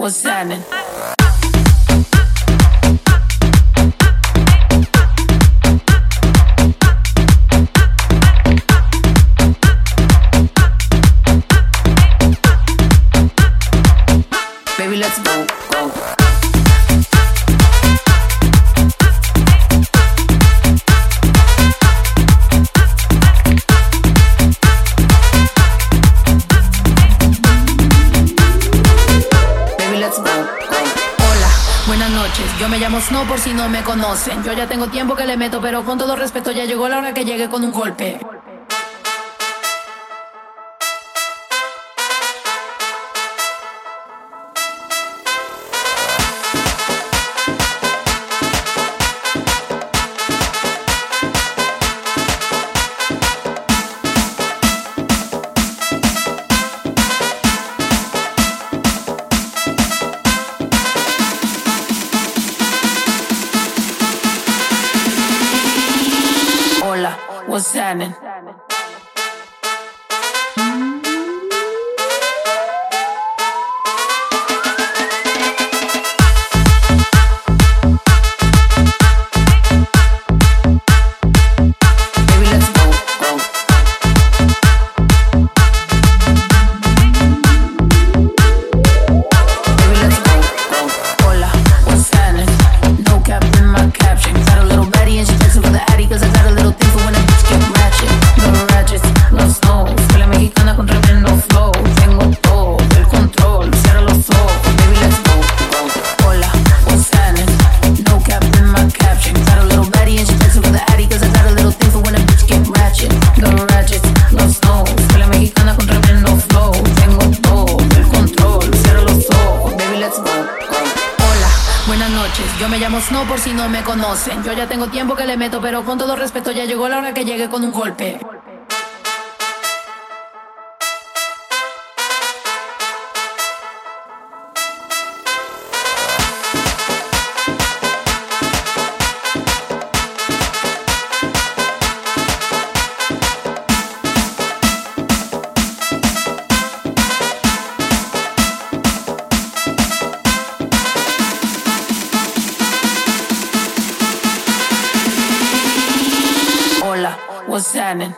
what's happening? Baby, let's go, go. Buenas noches. Yo me llamo Snow por si no me conocen. Yo ya tengo tiempo que le meto, pero con todo respeto ya llegó la hora que llegue con un golpe. What's happening? Yo me llamo Snow por si no me conocen. Yo ya tengo tiempo que le meto, pero con todo respeto ya llegó la hora que llegue con un golpe. what's happening?